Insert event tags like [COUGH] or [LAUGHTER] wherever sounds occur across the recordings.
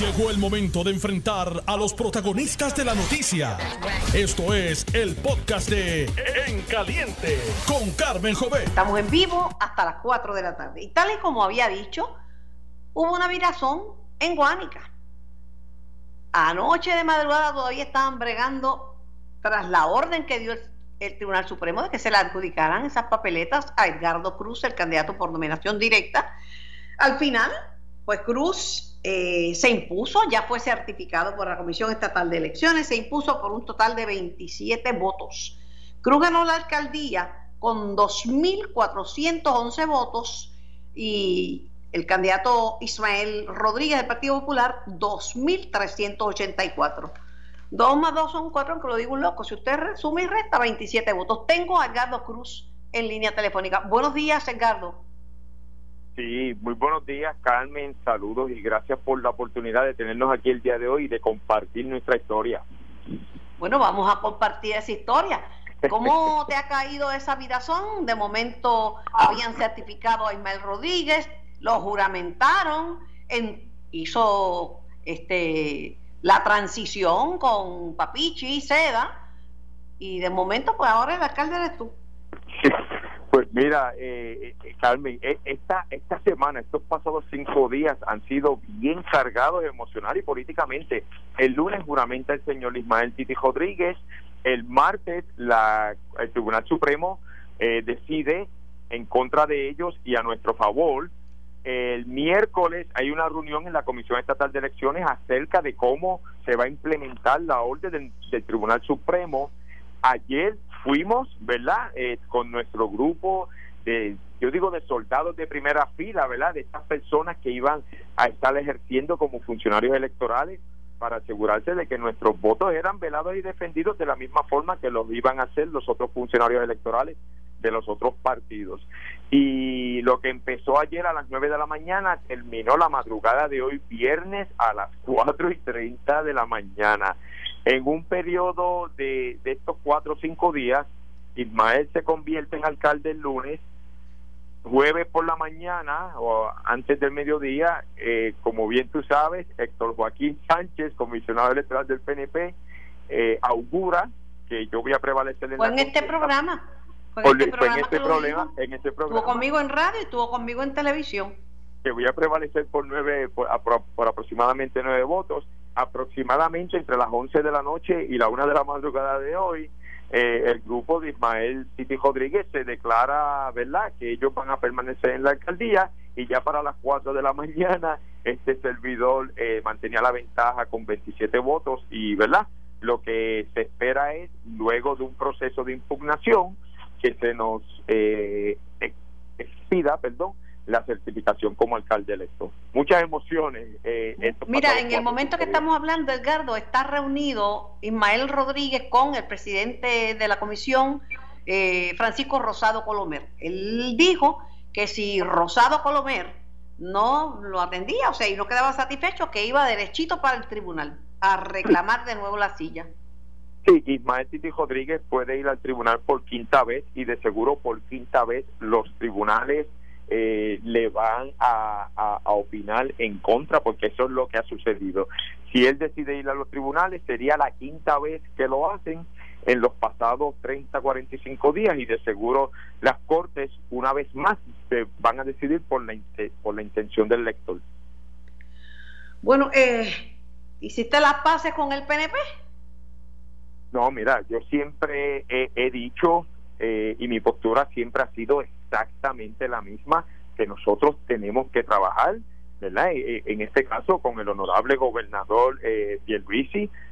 Llegó el momento de enfrentar a los protagonistas de la noticia. Esto es el podcast de En Caliente con Carmen Jové. Estamos en vivo hasta las 4 de la tarde. Y tal y como había dicho, hubo una virazón en Guánica. Anoche de madrugada todavía estaban bregando tras la orden que dio el, el Tribunal Supremo de que se le adjudicaran esas papeletas a Edgardo Cruz, el candidato por nominación directa. Al final, pues Cruz eh, se impuso, ya fue certificado por la Comisión Estatal de Elecciones, se impuso por un total de 27 votos. Cruz ganó la alcaldía con 2.411 votos y el candidato Ismael Rodríguez del Partido Popular 2.384. Dos más dos son cuatro, aunque lo digo un loco. Si usted resume y resta 27 votos. Tengo a Edgardo Cruz en línea telefónica. Buenos días, Edgardo. Sí, muy buenos días, Carmen. Saludos y gracias por la oportunidad de tenernos aquí el día de hoy y de compartir nuestra historia. Bueno, vamos a compartir esa historia. ¿Cómo te ha caído esa virazón? De momento habían certificado a Ismael Rodríguez, lo juramentaron, en, hizo este la transición con Papichi y Seda, y de momento, pues ahora el alcalde eres tú. Pues mira, eh, eh, Carmen, eh, esta, esta semana, estos pasados cinco días han sido bien cargados emocional y políticamente. El lunes juramenta el señor Ismael Titi Rodríguez, el martes la, el Tribunal Supremo decide en contra de ellos y a nuestro favor. El miércoles hay una reunión en la Comisión Estatal de Elecciones acerca de cómo se va a implementar la orden del Tribunal Supremo. Ayer fuimos, ¿verdad? Eh, con nuestro grupo de, yo digo, de soldados de primera fila, ¿verdad? De estas personas que iban a estar ejerciendo como funcionarios electorales para asegurarse de que nuestros votos eran velados y defendidos de la misma forma que los iban a hacer los otros funcionarios electorales de los otros partidos. Y lo que empezó ayer a las 9 de la mañana terminó la madrugada de hoy, viernes, a las 4 y 30 de la mañana. En un periodo de, de estos cuatro o cinco días, Ismael se convierte en alcalde el lunes, jueves por la mañana o antes del mediodía, eh, como bien tú sabes, Héctor Joaquín Sánchez, comisionado electoral del PNP, eh, augura que yo voy a prevalecer en, en este programa. Fue en, este programa, en este problema, en este programa. Estuvo conmigo en radio y estuvo conmigo en televisión. Que voy a prevalecer por nueve, por, por aproximadamente nueve votos aproximadamente entre las 11 de la noche y la 1 de la madrugada de hoy, eh, el grupo de Ismael Titi Rodríguez se declara, ¿verdad?, que ellos van a permanecer en la alcaldía y ya para las 4 de la mañana este servidor eh, mantenía la ventaja con 27 votos y, ¿verdad?, lo que se espera es, luego de un proceso de impugnación, que se nos eh, expida, perdón, la certificación como alcalde electo. Muchas emociones. Eh, Mira, en el momento que estamos hablando, Edgardo, está reunido Ismael Rodríguez con el presidente de la comisión, eh, Francisco Rosado Colomer. Él dijo que si Rosado Colomer no lo atendía, o sea, y no quedaba satisfecho, que iba derechito para el tribunal a reclamar de nuevo la silla. Sí, Ismael Titi Rodríguez puede ir al tribunal por quinta vez y de seguro por quinta vez los tribunales eh, le van a, a, opinar en contra, porque eso es lo que ha sucedido. Si él decide ir a los tribunales, sería la quinta vez que lo hacen en los pasados 30, 45 días y de seguro las cortes una vez más se van a decidir por la, por la intención del lector. Bueno, eh, ¿hiciste las paces con el PNP? No, mira, yo siempre he, he dicho eh, y mi postura siempre ha sido exactamente la misma que nosotros tenemos que trabajar, ¿verdad? E, e, en este caso con el honorable gobernador eh,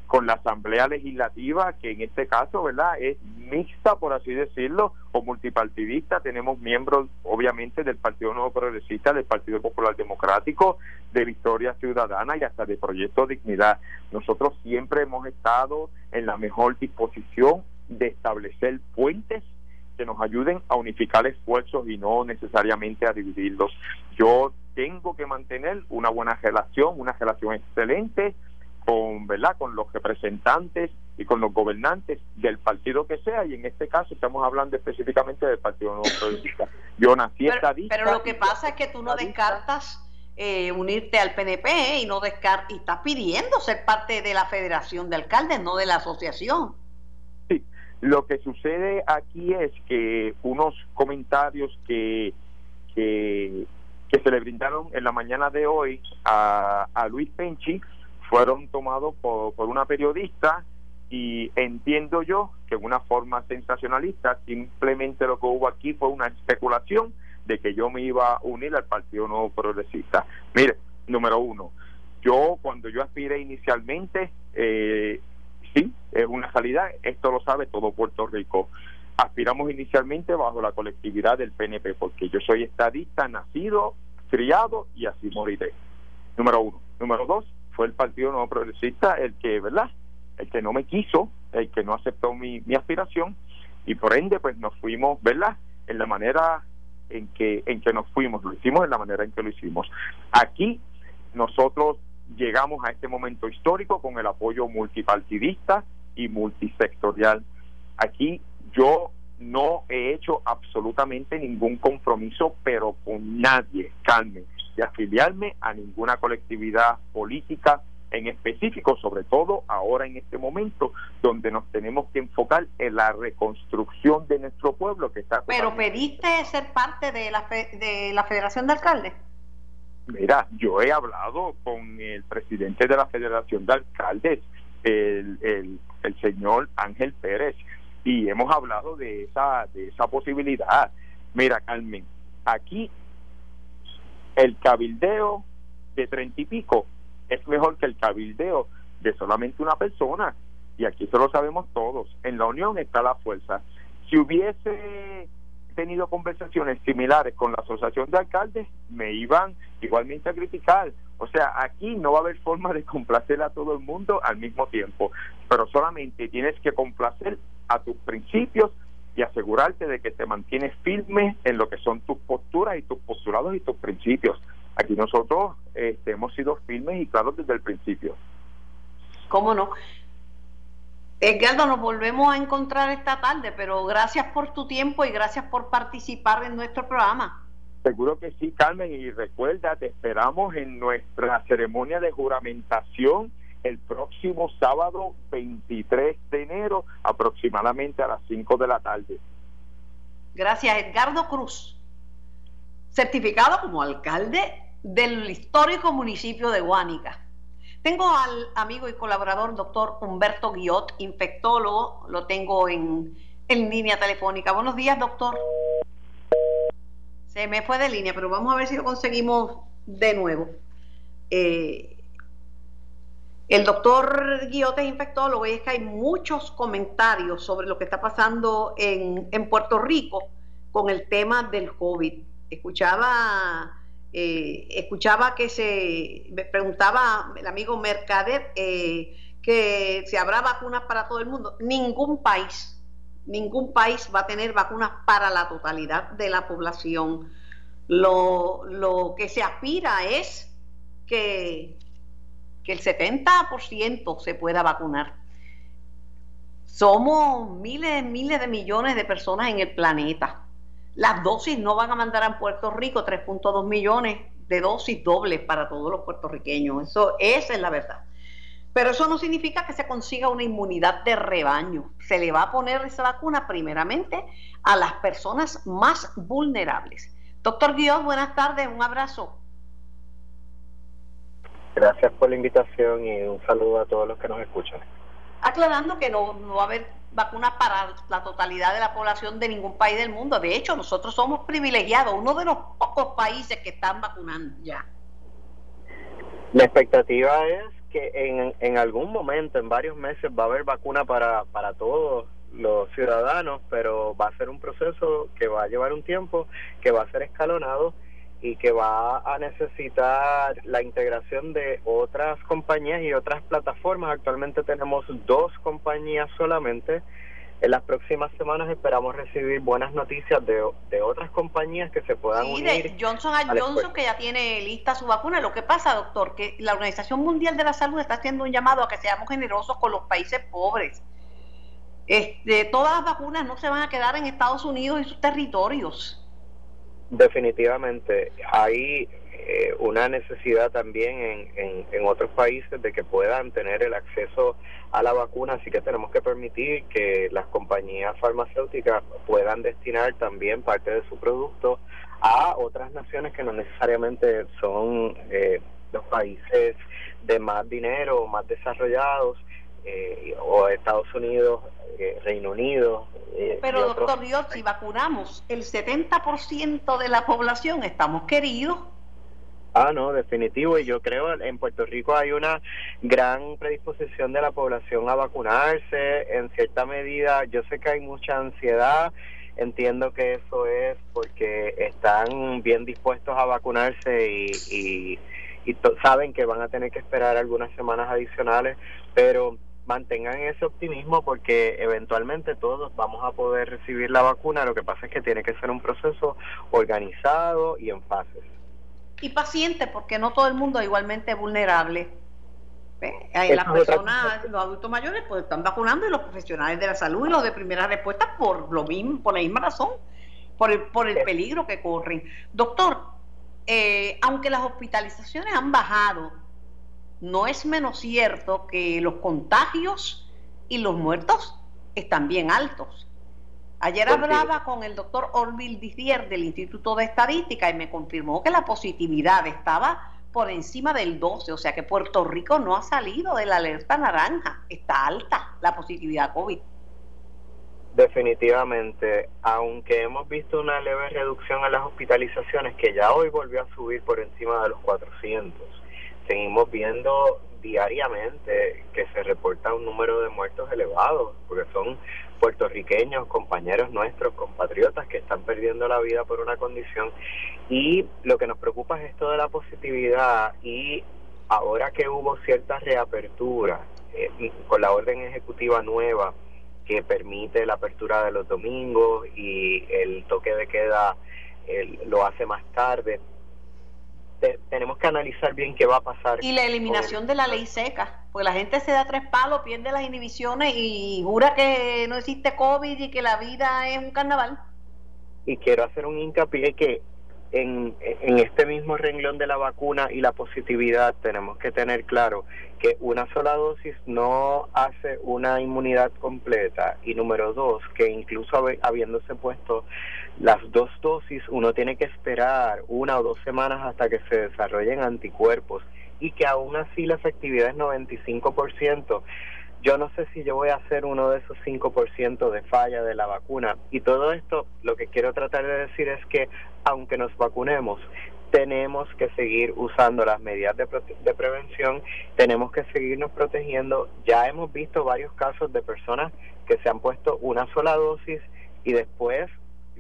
con la Asamblea Legislativa, que en este caso, ¿verdad? Es mixta, por así decirlo, o multipartidista. Tenemos miembros, obviamente, del Partido Nuevo Progresista, del Partido Popular Democrático, de Victoria Ciudadana y hasta de Proyecto Dignidad. Nosotros siempre hemos estado en la mejor disposición de establecer puentes que nos ayuden a unificar esfuerzos y no necesariamente a dividirlos. Yo tengo que mantener una buena relación, una relación excelente con, ¿verdad? con los representantes y con los gobernantes del partido que sea y en este caso estamos hablando específicamente del Partido Nuevo Progresista. Yo nací pero, Pero lo que pasa es que tú no descartas eh, unirte al PNP y no descar y estás pidiendo ser parte de la Federación de Alcaldes, no de la asociación. Lo que sucede aquí es que unos comentarios que, que, se le brindaron en la mañana de hoy a, a Luis Penchi fueron tomados por, por una periodista y entiendo yo que en una forma sensacionalista simplemente lo que hubo aquí fue una especulación de que yo me iba a unir al Partido Nuevo Progresista. Mire, número uno, yo cuando yo aspiré inicialmente, eh, sí, es una salida, esto lo sabe todo Puerto Rico. Aspiramos inicialmente bajo la colectividad del PNP, porque yo soy estadista, nacido, criado y así moriré. Número uno. Número dos, fue el Partido Nuevo Progresista el que, ¿verdad? El que no me quiso, el que no aceptó mi, mi aspiración y por ende pues nos fuimos, ¿verdad? En la manera en que, en que nos fuimos, lo hicimos en la manera en que lo hicimos. Aquí nosotros llegamos a este momento histórico con el apoyo multipartidista y multisectorial. Aquí yo no he hecho absolutamente ningún compromiso, pero con nadie, Carmen, de afiliarme a ninguna colectividad política en específico, sobre todo ahora en este momento, donde nos tenemos que enfocar en la reconstrucción de nuestro pueblo que está... Pero pediste ser parte de la, de la Federación de Alcaldes. Mira, yo he hablado con el presidente de la Federación de Alcaldes, el, el, el señor Ángel Pérez, y hemos hablado de esa, de esa posibilidad. Mira, Carmen, aquí el cabildeo de treinta y pico es mejor que el cabildeo de solamente una persona. Y aquí eso lo sabemos todos. En la unión está la fuerza. Si hubiese tenido conversaciones similares con la asociación de alcaldes, me iban igualmente a criticar. O sea, aquí no va a haber forma de complacer a todo el mundo al mismo tiempo, pero solamente tienes que complacer a tus principios y asegurarte de que te mantienes firme en lo que son tus posturas y tus postulados y tus principios. Aquí nosotros este, hemos sido firmes y claros desde el principio. ¿Cómo no? Edgardo, nos volvemos a encontrar esta tarde, pero gracias por tu tiempo y gracias por participar en nuestro programa. Seguro que sí, Carmen, y recuerda, te esperamos en nuestra ceremonia de juramentación el próximo sábado 23 de enero, aproximadamente a las 5 de la tarde. Gracias, Edgardo Cruz, certificado como alcalde del histórico municipio de Guánica. Tengo al amigo y colaborador doctor Humberto Guiot, infectólogo, lo tengo en, en línea telefónica. Buenos días, doctor. Se me fue de línea, pero vamos a ver si lo conseguimos de nuevo. Eh, el doctor Guiote es infectólogo y es que hay muchos comentarios sobre lo que está pasando en, en Puerto Rico con el tema del COVID. Escuchaba eh, escuchaba que se me preguntaba el amigo Mercader eh, que si habrá vacunas para todo el mundo. Ningún país, ningún país va a tener vacunas para la totalidad de la población. Lo, lo que se aspira es que, que el 70% se pueda vacunar. Somos miles, miles de millones de personas en el planeta las dosis no van a mandar a Puerto Rico 3.2 millones de dosis dobles para todos los puertorriqueños. Eso esa es la verdad. Pero eso no significa que se consiga una inmunidad de rebaño. Se le va a poner esa vacuna primeramente a las personas más vulnerables. Doctor Guión, buenas tardes, un abrazo. Gracias por la invitación y un saludo a todos los que nos escuchan. Aclarando que no, no va a haber vacunas para la totalidad de la población de ningún país del mundo. De hecho, nosotros somos privilegiados, uno de los pocos países que están vacunando ya. La expectativa es que en, en algún momento, en varios meses, va a haber vacuna para, para todos los ciudadanos, pero va a ser un proceso que va a llevar un tiempo, que va a ser escalonado y que va a necesitar la integración de otras compañías y otras plataformas. Actualmente tenemos dos compañías solamente. En las próximas semanas esperamos recibir buenas noticias de, de otras compañías que se puedan sí, unir. De Johnson Johnson que ya tiene lista su vacuna. Lo que pasa, doctor, que la Organización Mundial de la Salud está haciendo un llamado a que seamos generosos con los países pobres. Este, todas las vacunas no se van a quedar en Estados Unidos y sus territorios Definitivamente, ahí eh, una necesidad también en, en, otros países de que puedan tener el acceso a la vacuna, así que tenemos que permitir que las compañías farmacéuticas puedan destinar también parte de su producto a otras naciones que no necesariamente son eh, los países de más dinero, más desarrollados, eh, o Estados Unidos, eh, Reino Unido. Eh, Pero doctor Dios, si vacunamos el 70% de la población, estamos queridos. Ah, no, definitivo. Y yo creo en Puerto Rico hay una gran predisposición de la población a vacunarse. En cierta medida, yo sé que hay mucha ansiedad. Entiendo que eso es porque están bien dispuestos a vacunarse y, y, y saben que van a tener que esperar algunas semanas adicionales, pero mantengan ese optimismo porque eventualmente todos vamos a poder recibir la vacuna, lo que pasa es que tiene que ser un proceso organizado y en fases. Y paciente, porque no todo el mundo es igualmente vulnerable. Las personas, los adultos mayores, pues están vacunando y los profesionales de la salud y los de primera respuesta por lo mismo, por la misma razón, por el, por el peligro que corren. Doctor, eh, aunque las hospitalizaciones han bajado, no es menos cierto que los contagios y los muertos están bien altos. Ayer hablaba con el doctor Orville Dizier del Instituto de Estadística y me confirmó que la positividad estaba por encima del 12, o sea que Puerto Rico no ha salido de la alerta naranja, está alta la positividad COVID. Definitivamente, aunque hemos visto una leve reducción en las hospitalizaciones, que ya hoy volvió a subir por encima de los 400, seguimos viendo diariamente que se reporta un número de muertos elevados, porque son puertorriqueños, compañeros nuestros, compatriotas que están perdiendo la vida por una condición. Y lo que nos preocupa es esto de la positividad y ahora que hubo cierta reapertura eh, con la orden ejecutiva nueva que permite la apertura de los domingos y el toque de queda lo hace más tarde, tenemos que analizar bien qué va a pasar. Y la eliminación de la ley seca, porque la gente se da tres palos, pierde las inhibiciones y jura que no existe COVID y que la vida es un carnaval. Y quiero hacer un hincapié que en, en este mismo renglón de la vacuna y la positividad tenemos que tener claro que una sola dosis no hace una inmunidad completa y número dos, que incluso habiéndose puesto las dos dosis, uno tiene que esperar una o dos semanas hasta que se desarrollen anticuerpos y que aún así la efectividad es 95%. Yo no sé si yo voy a ser uno de esos 5% de falla de la vacuna. Y todo esto, lo que quiero tratar de decir es que aunque nos vacunemos, tenemos que seguir usando las medidas de, de, prevención, tenemos que seguirnos protegiendo. Ya hemos visto varios casos de personas que se han puesto una sola dosis y después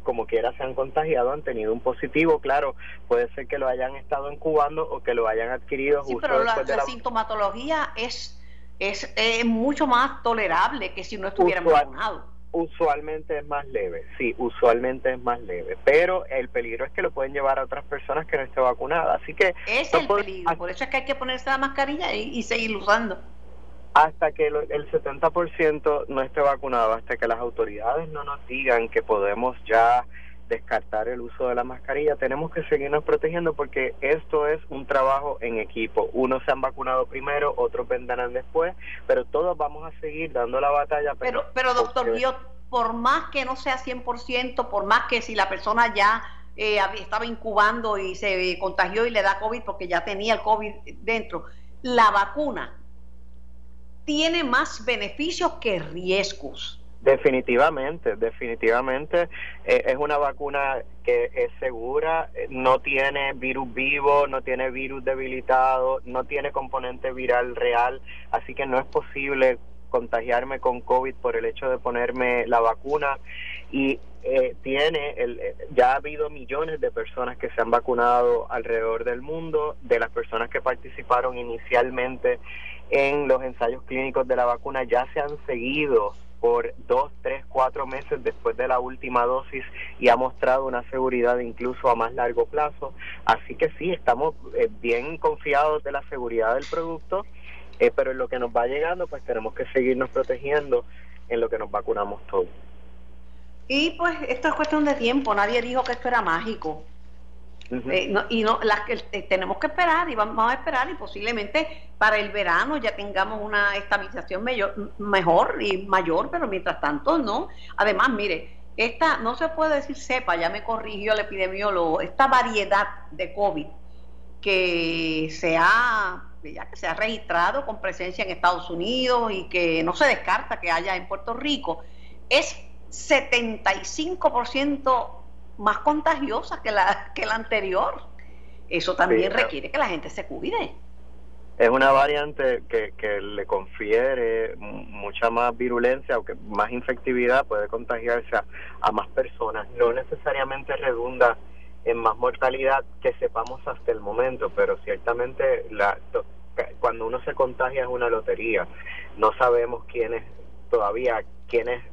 como quiera se han contagiado, han tenido un positivo, claro, puede ser que lo hayan estado incubando o que lo hayan adquirido. Sí, pero la, sintomatología es, es mucho más tolerable que si no estuvieran vacunados. Usualmente es más leve, sí, usualmente es más leve, pero el peligro es que lo pueden llevar a otras personas que no estén vacunadas, así que... Es el peligro, por eso es que hay que ponerse la mascarilla y, y seguir usando hasta que el 70% no esté vacunado, hasta que las autoridades no nos digan que podemos ya descartar el uso de la mascarilla, tenemos que seguirnos protegiendo porque esto es un trabajo en equipo. Unos se han vacunado primero, otros vendrán después, pero todos vamos a seguir dando la batalla. Pero, pero, doctor, por más que no sea 100%, por más que si la persona ya eh, estaba incubando y se contagió y le da COVID porque ya tenía el COVID dentro, la vacuna tiene más beneficios que riesgos. Definitivamente, definitivamente eh, es una vacuna que es segura, eh, no tiene virus vivo, no tiene virus debilitado, no tiene componente viral real, así que no es posible contagiarme con COVID por el hecho de ponerme la vacuna y eh, tiene, el, ya ha habido millones de personas que se han vacunado alrededor del mundo, de las personas que participaron inicialmente en los ensayos clínicos de la vacuna ya se han seguido por dos, tres, cuatro meses después de la última dosis y ha mostrado una seguridad incluso a más largo plazo. Así que sí, estamos eh, bien confiados de la seguridad del producto, eh, pero en lo que nos va llegando, pues tenemos que seguirnos protegiendo en lo que nos vacunamos todos. Y pues esto es cuestión de tiempo, nadie dijo que esto era mágico. Eh, y no, las que eh, tenemos que esperar y vamos a esperar y posiblemente para el verano ya tengamos una estabilización mejor y mayor, pero mientras tanto no. Además, mire, esta no se puede decir sepa, ya me corrigió el epidemiólogo, esta variedad de COVID que se ha ya que se ha registrado con presencia en Estados Unidos y que no se descarta que haya en Puerto Rico, es 75% más contagiosa que la, que la anterior. Eso también requiere que la gente se cuide. Es una variante que, que le confiere mucha más virulencia o que más infectividad, puede contagiarse a, más personas. No necesariamente redunda en más mortalidad que sepamos hasta el momento, pero ciertamente la, cuando uno se contagia es una lotería. No sabemos quiénes todavía, quiénes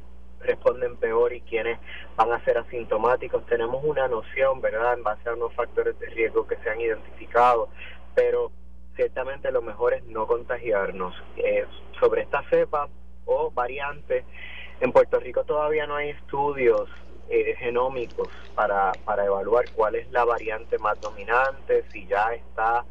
responden peor y quienes van a ser asintomáticos. Tenemos una noción, ¿verdad?, en base a unos factores de riesgo que se han identificado, pero ciertamente lo mejor es no contagiarnos. Eh, sobre esta cepa o variante, en Puerto Rico todavía no hay estudios eh, genómicos para, para evaluar cuál es la variante más dominante, si ya está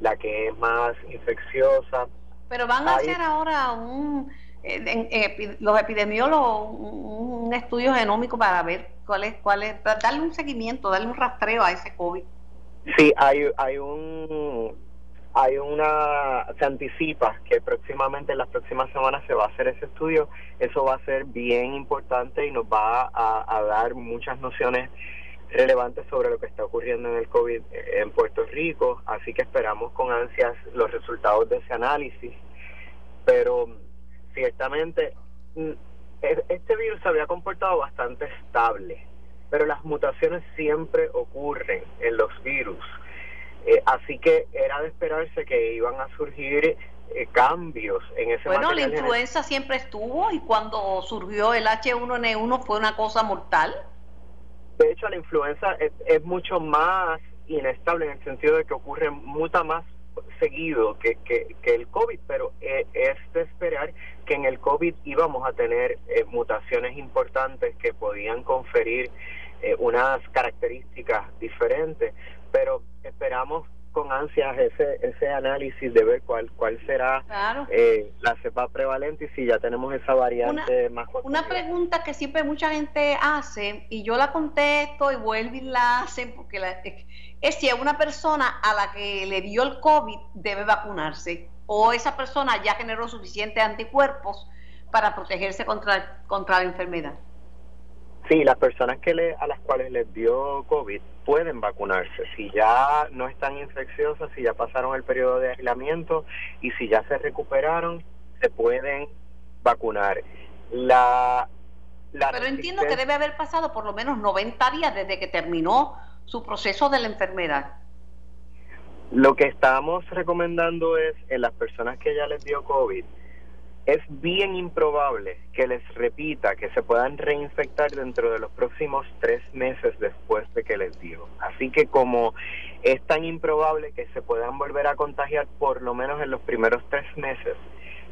la que es más infecciosa. Pero van a hacer ahora un en, los epidemiólogos un, estudio genómico para ver cuál es, cuál es, darle un seguimiento, darle un rastreo a ese COVID. Sí, hay, hay un hay una se anticipa que próximamente en las próximas semanas se va a hacer ese estudio eso va a ser bien importante y nos va a, dar muchas nociones relevantes sobre lo que está ocurriendo en el COVID en Puerto Rico así que esperamos con ansias los resultados de ese análisis pero ciertamente mm, e, este virus se había comportado bastante estable, pero las mutaciones siempre ocurren en los virus. Eh, así que era de esperarse que iban a surgir eh, cambios en ese Bueno, la influenza siempre estuvo y cuando surgió el H1N1 fue una cosa mortal. De hecho, la influenza es, es mucho más inestable en el sentido de que ocurre muta más seguido que, que, el COVID, pero eh, es de esperar que en el COVID íbamos a tener eh, mutaciones importantes que podían conferir eh, unas características diferentes, pero esperamos con ansias ese ese análisis de ver cuál cuál será la cepa prevalente y si ya tenemos esa variante más una pregunta que siempre mucha gente hace y yo la contesto y vuelvo y la hacen porque la, es si una persona a la que le dio el COVID debe vacunarse o esa persona ya generó suficientes anticuerpos para protegerse contra, contra la enfermedad. Sí, las personas que le, a las cuales les dio COVID pueden vacunarse. Si ya no están infecciosas, si ya pasaron el periodo de aislamiento y si ya se recuperaron, se pueden vacunar. La, la Pero entiendo que debe haber pasado por lo menos 90 días desde que terminó su proceso de la enfermedad? Lo que estamos recomendando es en las personas que ya les dio COVID, es bien improbable que les repita que se puedan reinfectar dentro de los próximos tres meses después de que les dio. Así que como es tan improbable que se puedan volver a contagiar por lo menos en los primeros tres meses,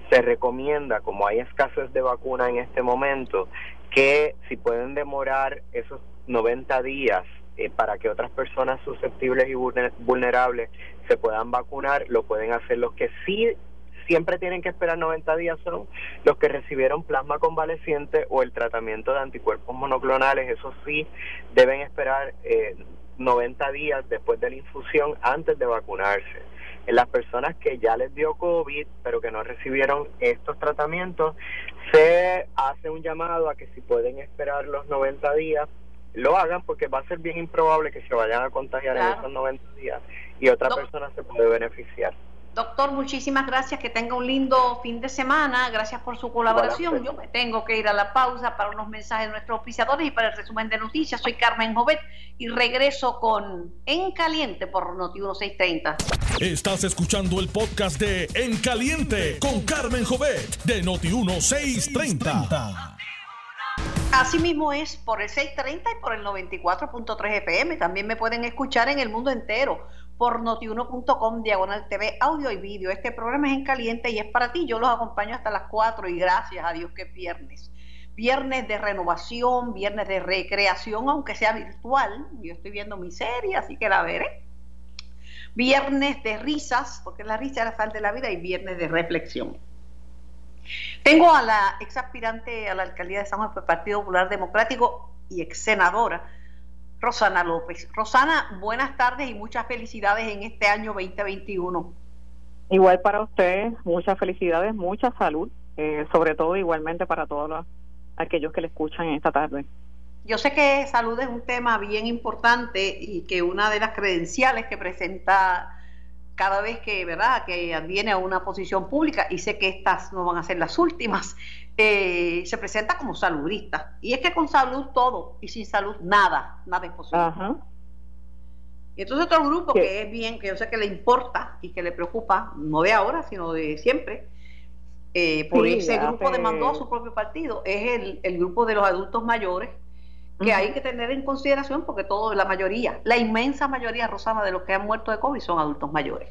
se recomienda, como hay escasez de vacuna en este momento, que si pueden demorar esos 90 días eh, para que otras personas susceptibles y vulnerables se puedan vacunar, lo pueden hacer los que sí siempre tienen que esperar 90 días son los que recibieron plasma convaleciente o el tratamiento de anticuerpos monoclonales, eso sí deben esperar eh, 90 días después de la infusión antes de vacunarse. En las personas que ya les dio COVID pero que no recibieron estos tratamientos, se hace un llamado a que si pueden esperar los 90 días lo hagan porque va a ser bien improbable que se vayan a contagiar en esos 90 días y otra persona se puede beneficiar. Doctor, muchísimas gracias, que tenga un lindo fin de semana, gracias por su colaboración. Yo me tengo que ir a la pausa para unos mensajes de nuestros oficiadores y para el resumen de noticias. Soy Carmen Jovet y regreso con En Caliente por Noti 1630. Estás escuchando el podcast de En Caliente con Carmen Jovet de Noti 1630. Así mismo es por el 630 y por el 94.3 FM. También me pueden escuchar en el mundo entero por notiuno.com, diagonal TV, audio y vídeo. Este programa es en caliente y es para ti. Yo los acompaño hasta las 4 y gracias a Dios que viernes. viernes de renovación, viernes de recreación, aunque sea virtual. Yo estoy viendo mi serie, así que la veré. Viernes de risas, porque la risa era sal de la vida, y viernes de reflexión. Tengo a la ex aspirante a la alcaldía de San Juan por el Partido Popular Democrático y ex senadora, Rosana López. Rosana, buenas tardes y muchas felicidades en este año 2021. Igual para usted, muchas felicidades, mucha salud, eh, sobre todo igualmente para todos los, aquellos que le escuchan esta tarde. Yo sé que salud es un tema bien importante y que una de las credenciales que presenta cada vez que, ¿verdad?, que viene a una posición pública, y sé que estas no van a ser las últimas, [LAUGHS] eh, se presenta como saludista. Y es que con salud todo, y sin salud nada, nada es posible. Y entonces otro grupo que es bien, que yo sé que le importa y que le preocupa, no de ahora, sino de siempre, eh, por ese grupo demandó a su propio partido, es el, el grupo de los adultos mayores, que hay que tener en consideración porque todo, la mayoría, la inmensa mayoría, Rosana, de los que han muerto de COVID son adultos mayores.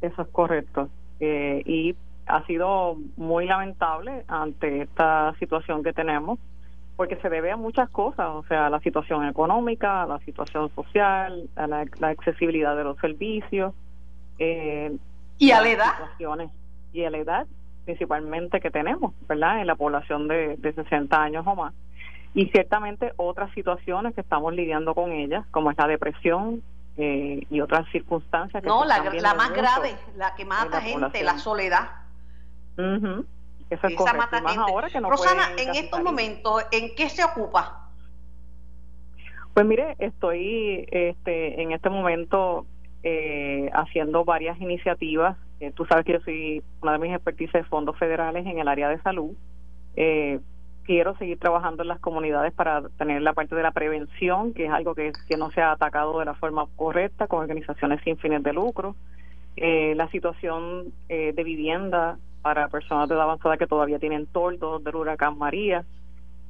Eso es correcto. Eh, y ha sido muy lamentable ante esta situación que tenemos, porque se debe a muchas cosas, o sea, a la situación económica, a la situación social, a la, accesibilidad de los servicios. Eh, y a la edad. Y a la edad principalmente que tenemos, ¿verdad? En la población de, de 60 años o más y ciertamente otras situaciones que estamos lidiando con ellas, como es la depresión eh, y otras circunstancias. Que no, la, la más grave, la que mata gente, la soledad. Eso es Esa mata gente. Ahora que no Rosana, en estos momentos, ¿en qué se ocupa? Pues mire, estoy este, en este momento eh, haciendo varias iniciativas. Eh, tú sabes que yo soy una de mis expertices de fondos federales en el área de salud. Eh, quiero seguir trabajando en las comunidades para tener la parte de la prevención, que es algo que, que no se ha atacado de la forma correcta con organizaciones sin fines de lucro. Eh, la situación eh, de vivienda para personas de edad avanzada que todavía tienen toldos del huracán María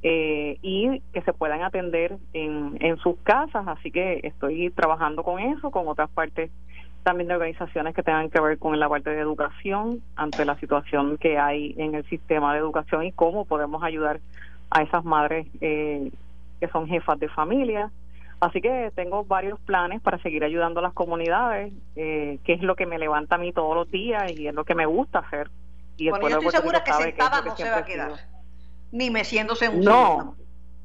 eh, y que se puedan atender en, en sus casas. Así que estoy trabajando con eso, con otras partes también de organizaciones que tengan que ver con la parte de educación ante la situación que hay en el sistema de educación y cómo podemos ayudar a esas madres eh, que son jefas de familia. Así que tengo varios planes para seguir ayudando a las comunidades, eh, que es lo que me levanta a mí todos los días y es lo que me gusta hacer. Y bueno, yo estoy segura que sentada no se va a quedar, ni meciéndose en un No,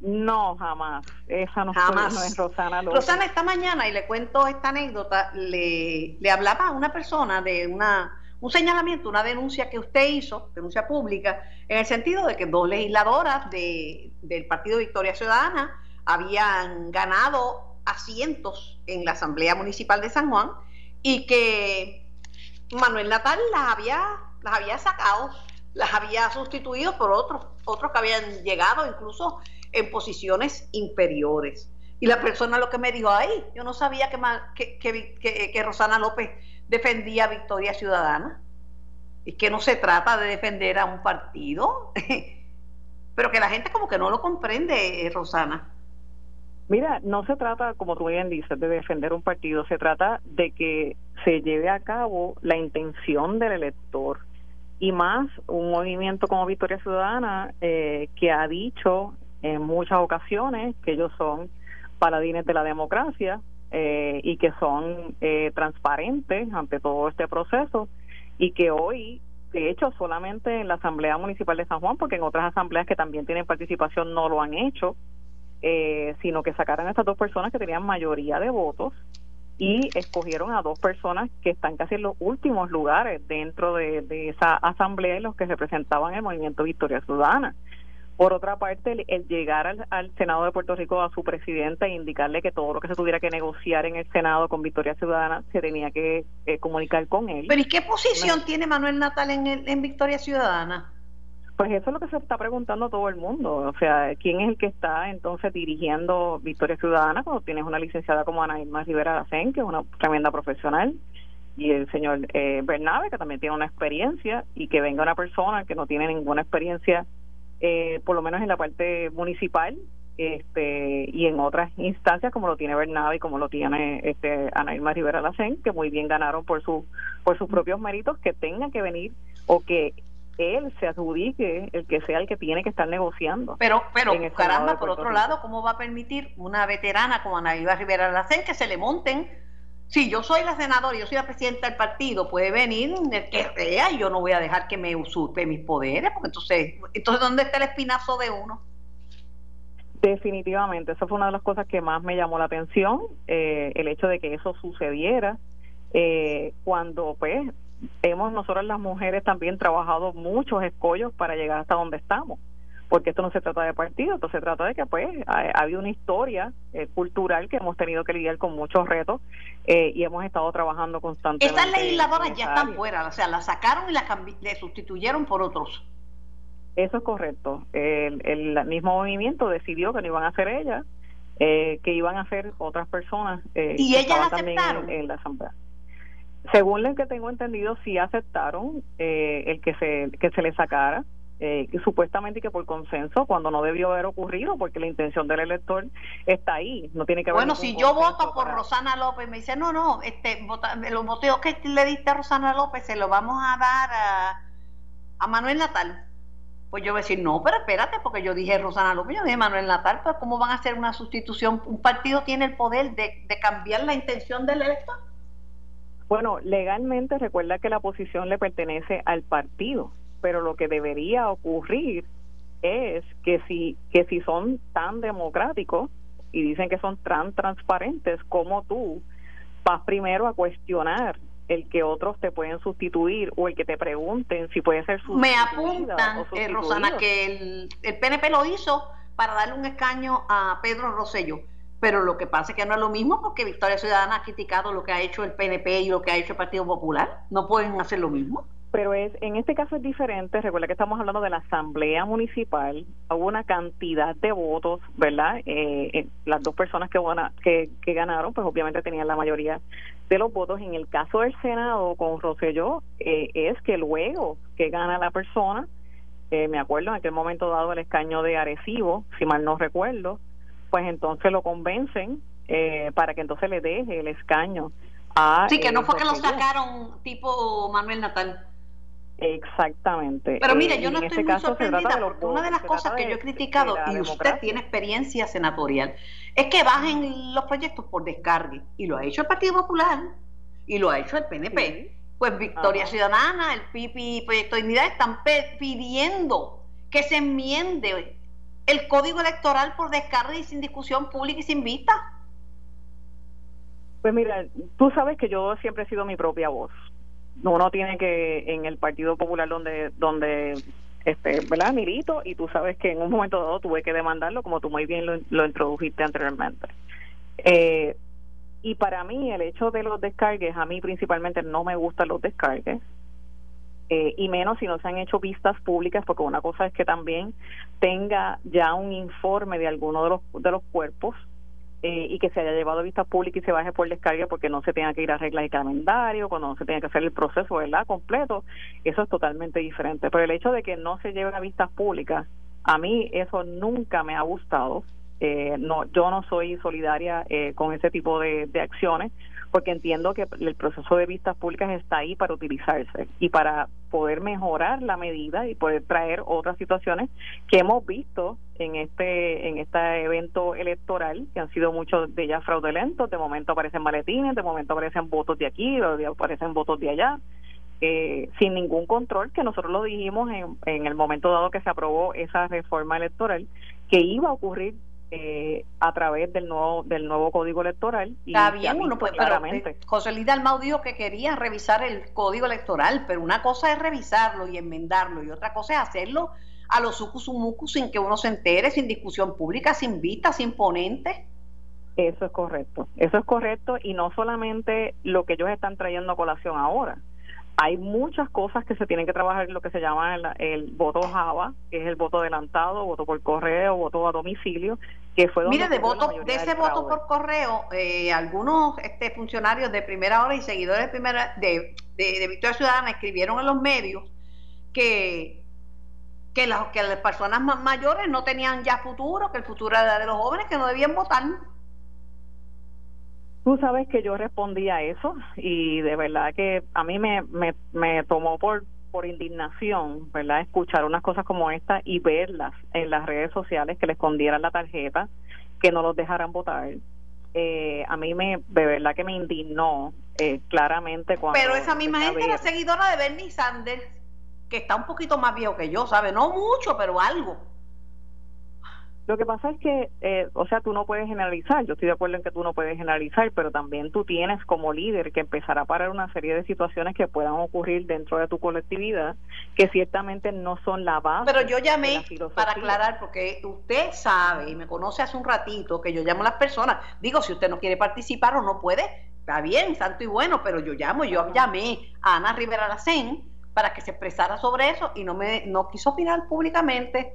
no, jamás. Esa no, es Rosana Rosana, esta mañana, y le cuento esta anécdota, le, le hablaba a una persona de una un señalamiento, una denuncia que usted hizo, denuncia pública, en el sentido de que dos legisladoras de, del Partido Victoria Ciudadana habían ganado asientos en la Asamblea Municipal de San Juan y que Manuel Natal las había, las había sacado, las había sustituido por otros, otros que habían llegado incluso en posiciones inferiores. Y la persona lo que me dijo, ay, yo no sabía que, que, que, Rosana López defendía Victoria Ciudadana. Y que no se trata de defender a un partido, [LAUGHS] pero que la gente como que no lo comprende, eh, Rosana. Mira, no se trata, como tú bien dices, de defender un partido, se trata de que se lleve a cabo la intención del elector y más un movimiento como Victoria Ciudadana eh, que ha dicho en muchas ocasiones que ellos son paladines de la democracia eh, y que son eh, transparentes ante todo este proceso y que hoy de hecho solamente en la Asamblea Municipal de San Juan porque en otras asambleas que también tienen participación no lo han hecho eh, sino que sacaron a estas dos personas que tenían mayoría de votos y escogieron a dos personas que están casi en los últimos lugares dentro de, de esa asamblea y los que representaban el movimiento Victoria Ciudadana. Por otra parte, el, llegar al, Senado de Puerto Rico a su presidenta e indicarle que todo lo que se tuviera que negociar en el Senado con Victoria Ciudadana se tenía que eh, comunicar con él. ¿Pero y qué posición tiene Manuel Natal en, en Victoria Ciudadana? Pues eso es lo que se está preguntando todo el mundo. O sea, ¿quién es el que está entonces dirigiendo Victoria Ciudadana cuando tienes una licenciada como Ana Irma Rivera Lacén, que es una tremenda profesional? y el señor eh, Bernabe, que también tiene una experiencia, y que venga una persona que no tiene ninguna experiencia eh, por lo menos en la parte municipal este y en otras instancias como lo tiene Bernabe y como lo tiene este Ana Irma Rivera Lacén que muy bien ganaron por su por sus propios méritos que tengan que venir o que él se adjudique el que sea el que tiene que estar negociando. Pero, pero caramba, por otro lado, ¿cómo va a permitir una veterana como Ana Rivera Lacén que se le monten? Si yo soy la senadora yo soy la presidenta del partido, puede venir el que sea y yo no voy a dejar que me usurpe mis poderes, porque entonces, entonces ¿dónde está el espinazo de uno? Definitivamente, esa fue una de las cosas que más me llamó la atención, eh, el hecho de que eso sucediera eh, cuando pues hemos nosotros las mujeres también trabajado muchos escollos para llegar hasta donde estamos porque esto no se trata de partido, esto se trata de que pues ha, habido una historia eh, cultural que hemos tenido que lidiar con muchos retos eh, y hemos estado trabajando constantemente. Estas legisladoras ya están fuera, o sea, las sacaron y las le sustituyeron por otros. Eso es correcto. El, el mismo movimiento decidió que no iban a ser ellas, eh, que iban a ser otras personas. ¿Y ellas aceptaron? En, la asamblea. Según lo que tengo entendido, sí aceptaron el que se que se le sacara eh, supuestamente que por consenso, cuando no debió haber ocurrido, porque la intención del elector está ahí, no tiene que Bueno, si yo voto por Rosana López, me dice, no, no, este, los votos que le diste a Rosana López se los vamos a dar a, a Manuel Natal. Pues yo voy a decir, no, pero espérate, porque yo dije Rosana López, yo dije Manuel Natal, pero ¿cómo van a hacer una sustitución? Un partido tiene el poder de, de cambiar la intención del elector. Bueno, legalmente recuerda que la posición le pertenece al partido pero lo que debería ocurrir es que si que si son tan democráticos y dicen que son tan transparentes como tú vas primero a cuestionar el que otros te pueden sustituir o el que te pregunten si puede ser me apuntan eh, Rosana que el, el PNP lo hizo para darle un escaño a Pedro Rosello pero lo que pasa es que no es lo mismo porque Victoria Ciudadana ha criticado lo que ha hecho el PNP y lo que ha hecho el Partido Popular. No pueden hacer lo mismo pero es en este caso es diferente. Recuerda que estamos hablando de la Asamblea Municipal. Hubo una cantidad de votos, ¿verdad? Eh, eh las dos personas que, que, que ganaron, pues obviamente tenían la mayoría de los votos. En el caso del Senado con Rosselló, eh, es que luego que gana la persona, eh, me acuerdo en aquel momento dado el escaño de Arecibo, si mal no recuerdo, pues entonces lo convencen eh, para que entonces le deje el escaño. A, sí, que no fue que lo sacaron tipo Manuel Natal. Exactamente. Pero mire, yo no estoy muy sorprendida porque una de las cosas que yo he criticado, y usted tiene experiencia senatorial, es que bajen los proyectos por descargue. Y lo ha hecho el Partido Popular y lo ha hecho el PNP. Pues Victoria Ciudadana, el PIPI y Proyecto de Dignidad están pidiendo que se enmiende el código electoral por descargue y sin discusión pública y sin vista. Pues mira, tú sabes que yo siempre he sido mi propia voz uno tiene que en el Partido Popular donde donde este verdad milito y tú sabes que en un momento dado tuve que demandarlo como tú muy bien lo, lo introdujiste anteriormente. Eh, y para mí el hecho de los descargues a mí principalmente no me gustan los descargues eh, y menos si no se han hecho vistas públicas porque una cosa es que también tenga ya un informe de alguno de los de los cuerpos eh, y que se haya llevado a vista pública y se baje por descarga porque no se tenga que ir a reglas y calendario, cuando no se tenga que hacer el proceso ¿verdad? completo, eso es totalmente diferente. Pero el hecho de que no se lleve a vistas públicas, a mí eso nunca me ha gustado. Eh, no, yo no soy solidaria eh, con ese tipo de, de acciones porque entiendo que el proceso de vistas públicas está ahí para utilizarse y para poder mejorar la medida y poder traer otras situaciones que hemos visto en este en este evento electoral que han sido muchos de ellas fraudulentos. De momento aparecen maletines de momento aparecen votos de aquí de aparecen votos de allá eh, sin ningún control que nosotros lo dijimos en, en el momento dado que se aprobó esa reforma electoral que iba a ocurrir eh, a través del nuevo del nuevo código electoral. Y Está bien, uno puede, pero eh, José Luis Dalmau dijo que quería revisar el código electoral, pero una cosa es revisarlo y enmendarlo y otra cosa es hacerlo a los sucusumucus sin que uno se entere, sin discusión pública, sin vista, sin ponente. Eso es correcto, eso es correcto y no solamente lo que ellos están trayendo a colación ahora, hay muchas cosas que se tienen que trabajar en lo que se llama el, voto Java, que es el voto adelantado, voto por correo, voto a domicilio, que fue donde Mire, de voto de ese voto por correo, eh, algunos este, funcionarios de primera hora y seguidores de primera de, de, Victoria Ciudadana escribieron en los medios que que las, que las personas más mayores no tenían ya futuro, que el futuro era de los jóvenes, que no debían votar. Tú sabes que yo respondí a eso y de verdad que a mí me, me, me tomó por por indignación, ¿verdad? Escuchar unas cosas como esta y verlas en las redes sociales que le escondieran la tarjeta, que no los dejaran votar. Eh, a mí me, de verdad que me indignó eh, claramente cuando... Pero esa misma gente era seguidora de Bernie Sanders, que está un poquito más viejo que yo, ¿sabe? No mucho, pero algo. Lo que pasa es que, eh, o sea, tú no puedes generalizar, yo estoy de acuerdo en que tú no puedes generalizar, pero también tú tienes como líder que empezar a parar una serie de situaciones que puedan ocurrir dentro de tu colectividad, que ciertamente no son la base. Pero yo llamé para aclarar, porque usted sabe y me conoce hace un ratito que yo llamo a las personas, digo, si usted no quiere participar o no puede, está bien, santo y bueno, pero yo llamo, yo llamé a Ana Rivera Lacén para que se expresara sobre eso y no me no quiso opinar públicamente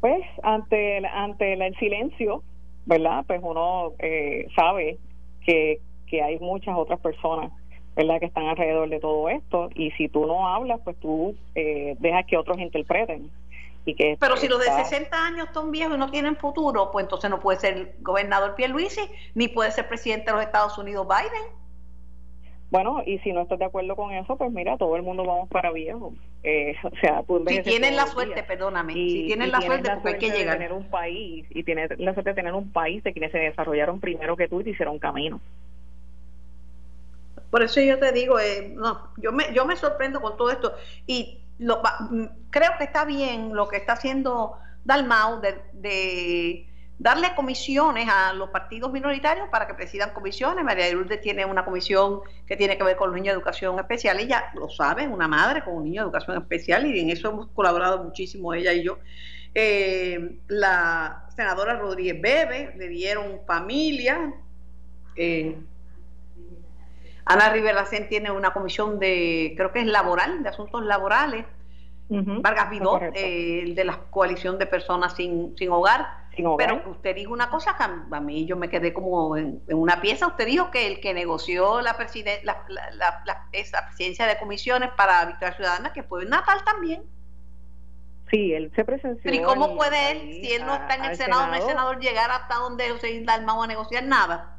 pues ante, ante el silencio, ¿verdad? Pues uno eh, sabe que, que hay muchas otras personas, ¿verdad? Que están alrededor de todo esto y si tú no hablas, pues tú eh, dejas que otros interpreten. Y que Pero si los de 60 años son viejos y no tienen futuro, pues entonces no puede ser gobernador Pierluisi, ni puede ser presidente de los Estados Unidos Biden. Bueno, y si no estás de acuerdo con eso, pues mira, todo el mundo vamos para viejo. Eh, o sea, si tienen la suerte, perdóname, si tienen la suerte, porque hay que llegar. a tener un país y tienes la suerte de tener un país de quienes se desarrollaron primero que tú y te hicieron camino. Por eso yo te digo, eh, no, yo me, yo me sorprendo con todo esto y lo, mm, creo que está bien lo que está haciendo Dalmau de darle comisiones a los partidos minoritarios para que presidan comisiones. María de Lourdes tiene una comisión que tiene que ver con los niños de educación especial. Ella lo sabe, una madre con un niño de educación especial y en eso hemos colaborado muchísimo ella y yo. Eh, la senadora Rodríguez Bebe le dieron familia. Eh, Ana Rivera tiene una comisión de, creo que es laboral, de asuntos laborales. Vargas Vidó, eh, de la coalición de personas sin, sin hogar. Pero usted dijo una cosa que a mí yo me quedé como en, una pieza. Usted dijo que el que negoció la, la, esa presidencia de comisiones para Victoria Ciudadana, que fue Natal también. Sí, él se presentó. ¿y cómo puede él, si él no está en el Senado, no es senador, llegar hasta donde José Dalmau a negociar nada?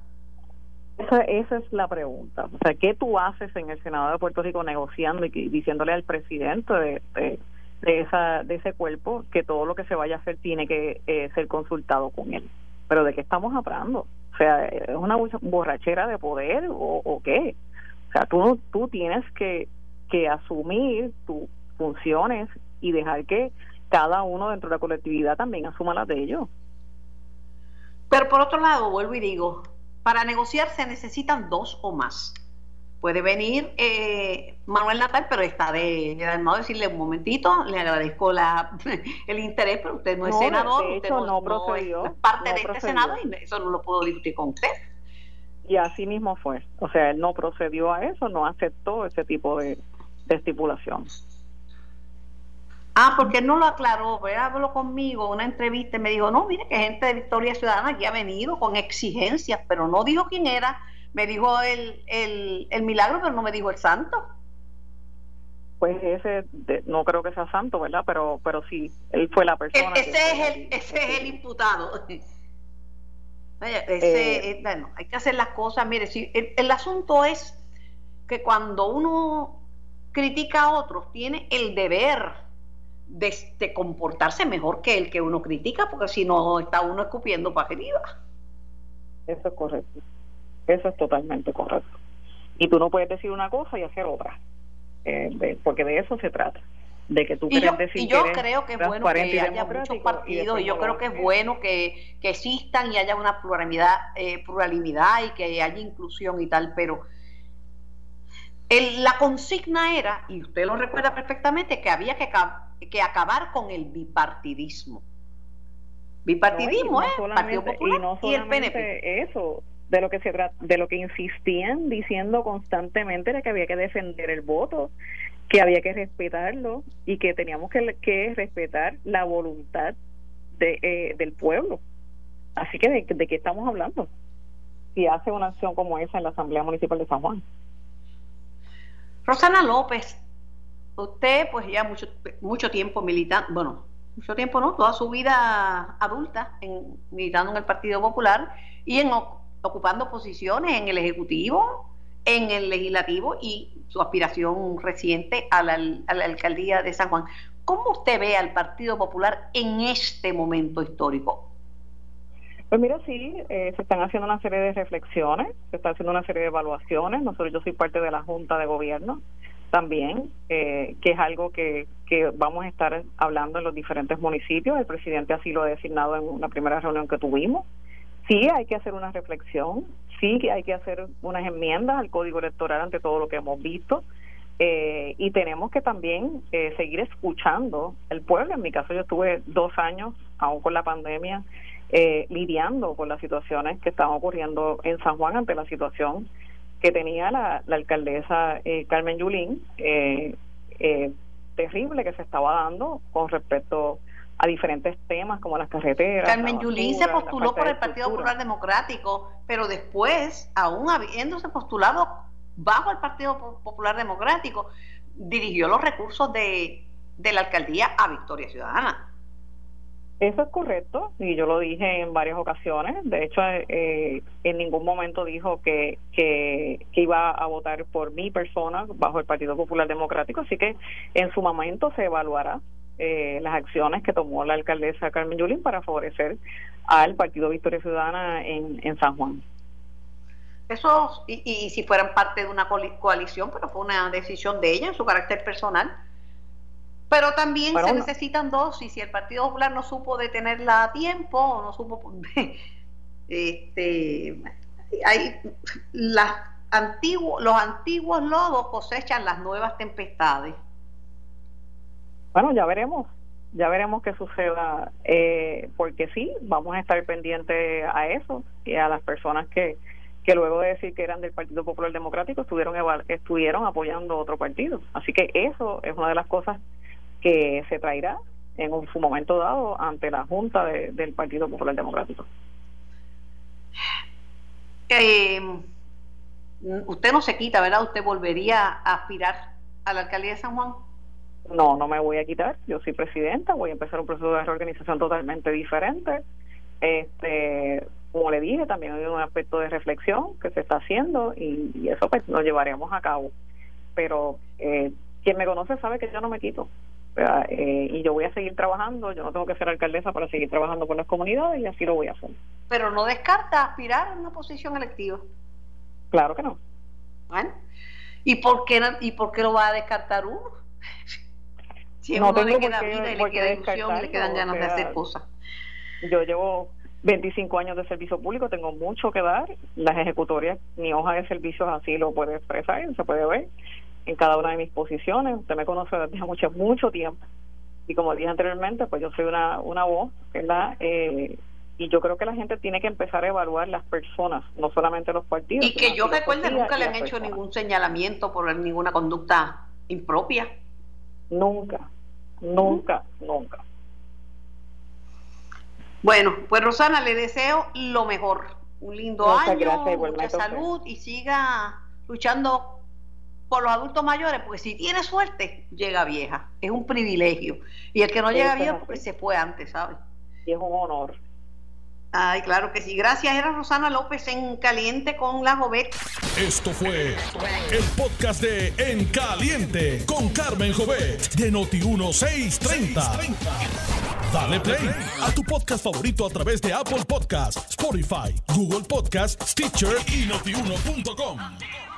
Esa, esa, es la pregunta. O sea, ¿qué tú haces en el Senado de Puerto Rico negociando y diciéndole al presidente de de, esa, de ese cuerpo que todo lo que se vaya a hacer tiene que eh, ser consultado con él. Pero ¿de qué estamos hablando? O sea, ¿es una borrachera de poder o, qué? O sea, tú, tú tienes que, que asumir tus funciones y dejar que cada uno dentro de la colectividad también asuma las de ellos. Pero por otro lado, vuelvo y digo, para negociar se necesitan dos o más puede venir eh, Manuel Natal, pero está de, de no decirle un momentito, le agradezco la, [LAUGHS] el interés, pero usted no es senador, usted no, procedió, es parte de este Senado y eso no lo puedo discutir con usted. Y así mismo fue. O sea, él no procedió a eso, no aceptó ese tipo de, estipulación. Ah, porque él no lo aclaró, ¿verdad? Habló conmigo una entrevista y me dijo, no, mire que gente de Victoria Ciudadana aquí ha venido con exigencias, pero no dijo quién era me dijo el, el, el milagro, pero no me dijo el santo. Pues ese, no creo que sea santo, ¿verdad? Pero pero sí, él fue la persona. ese, es el, ese es el imputado. [LAUGHS] Ese, eh, bueno, hay que hacer las cosas. Mire, si el, el, asunto es que cuando uno critica a otros, tiene el deber de, de, comportarse mejor que el que uno critica, porque si no está uno escupiendo para arriba. Eso es correcto. Eso es totalmente correcto. Y tú no puedes decir una cosa y hacer otra, eh, porque de eso se trata. De que tú y yo, decir y yo creo que es bueno que haya muchos partidos, y, yo creo que es bueno que, que existan y haya una pluralidad, eh, pluralidad y que haya inclusión y tal, pero el, la consigna era, y usted lo recuerda perfectamente, que había que, que acabar con el bipartidismo. Bipartidismo, ¿eh? Partido Popular y, y el PNP. Eso, de lo que se de lo que insistían diciendo constantemente era que había que defender el voto, que había que respetarlo y que teníamos que, respetar la voluntad de, eh, del pueblo. Así que de, de qué estamos hablando si hace una acción como esa en la Asamblea Municipal de San Juan. Rosana López, usted pues ya mucho mucho tiempo militando, bueno, mucho tiempo no, toda su vida adulta en, militando en el Partido Popular y en ocupando posiciones en el Ejecutivo en el legislativo y su aspiración reciente a la, a la alcaldía de San Juan. ¿Cómo usted ve al Partido Popular en este momento histórico? Pues mira, sí, eh, se están haciendo una serie de reflexiones, se está haciendo una serie de evaluaciones. Nosotros, yo soy parte de la Junta de Gobierno también, eh, que es algo que, que vamos a estar hablando en los diferentes municipios. El presidente así lo ha designado en una primera reunión que tuvimos. Sí, hay que hacer una reflexión, sí que hay que hacer unas enmiendas al código electoral ante todo lo que hemos visto. Eh, y tenemos que también eh, seguir escuchando el pueblo. En mi caso, yo estuve dos años, aún con la pandemia, eh, lidiando con las situaciones que estaban ocurriendo en San Juan ante la situación que tenía la, alcaldesa eh, Carmen Yulín, eh, eh, terrible que se estaba dando con respecto a diferentes temas como las carreteras. Carmen Yulín se postuló por el Partido Popular Democrático, pero después, aún habiéndose postulado bajo el Partido Popular Democrático, dirigió los recursos de, de la alcaldía a Victoria Ciudadana. Eso es correcto y yo lo dije en varias ocasiones. De hecho, eh, en ningún momento dijo que, que, iba a votar por mi persona bajo el Partido Popular Democrático. Así que en su momento se evaluará eh, las acciones que tomó la alcaldesa Carmen Yulín para favorecer al Partido Victoria Ciudadana en, en San Juan. Eso, y, y si fueran parte de una coalición, pero fue una decisión de ella en su carácter personal pero también se necesitan dos, y si el Partido Popular no supo detenerla a tiempo, o no supo... [LAUGHS] este, hay las antiguos, los antiguos lodos cosechan las nuevas tempestades. Bueno, ya veremos, ya veremos qué suceda, eh, porque sí, vamos a estar pendientes a eso y a las personas que, que luego de decir que eran del Partido Popular Democrático estuvieron, estuvieron apoyando otro partido. Así que eso es una de las cosas que se traerá en un, su momento dado ante la Junta del Partido Popular Democrático. Eh, usted no se quita, ¿verdad? ¿Usted volvería a aspirar a la alcaldía de San Juan? No, no me voy a quitar. Yo soy presidenta, voy a empezar un proceso de reorganización totalmente diferente. Este, como le dije, también hay un aspecto de reflexión que se está haciendo y, eso pues lo llevaremos a cabo. Pero eh, quien me conoce sabe que yo no me quito. Eh, y yo voy a seguir trabajando, yo no tengo que ser alcaldesa para seguir trabajando con las comunidades y así lo voy a hacer. Pero no descarta aspirar a una posición electiva. Claro que no. Bueno, ¿y por qué, y por qué lo va a descartar uno? Si no uno le queda vida y le queda ilusión le quedan ganas de hacer cosas. Yo llevo 25 años de servicio público, tengo mucho que dar. Las ejecutorias, mi hoja de servicios así lo puede expresar, se puede ver en cada una de mis posiciones. Usted me conoce desde hace mucho, mucho tiempo. Y como dije anteriormente, pues yo soy una, una voz, ¿verdad? Eh, y yo creo que la gente tiene que empezar a evaluar las personas, no solamente los partidos. Y que yo recuerde, nunca le han hecho ningún señalamiento por ninguna conducta impropia. Nunca, nunca, nunca. Bueno, pues Rosana, le deseo lo mejor. Un lindo año, mucha salud y siga luchando por los adultos mayores, pues si tiene suerte, llega vieja. Es un privilegio. Y el que no llega viejo, pues se fue antes, ¿sabes? Y es un honor. Ay, claro que sí. Gracias, era Rosana López en Caliente con la Jovet. Esto fue el podcast de En Caliente con Carmen Jovet de Noti1630. Dale play a tu podcast favorito a través de Apple Podcasts, Spotify, Google Podcasts, Stitcher y notiuno.com.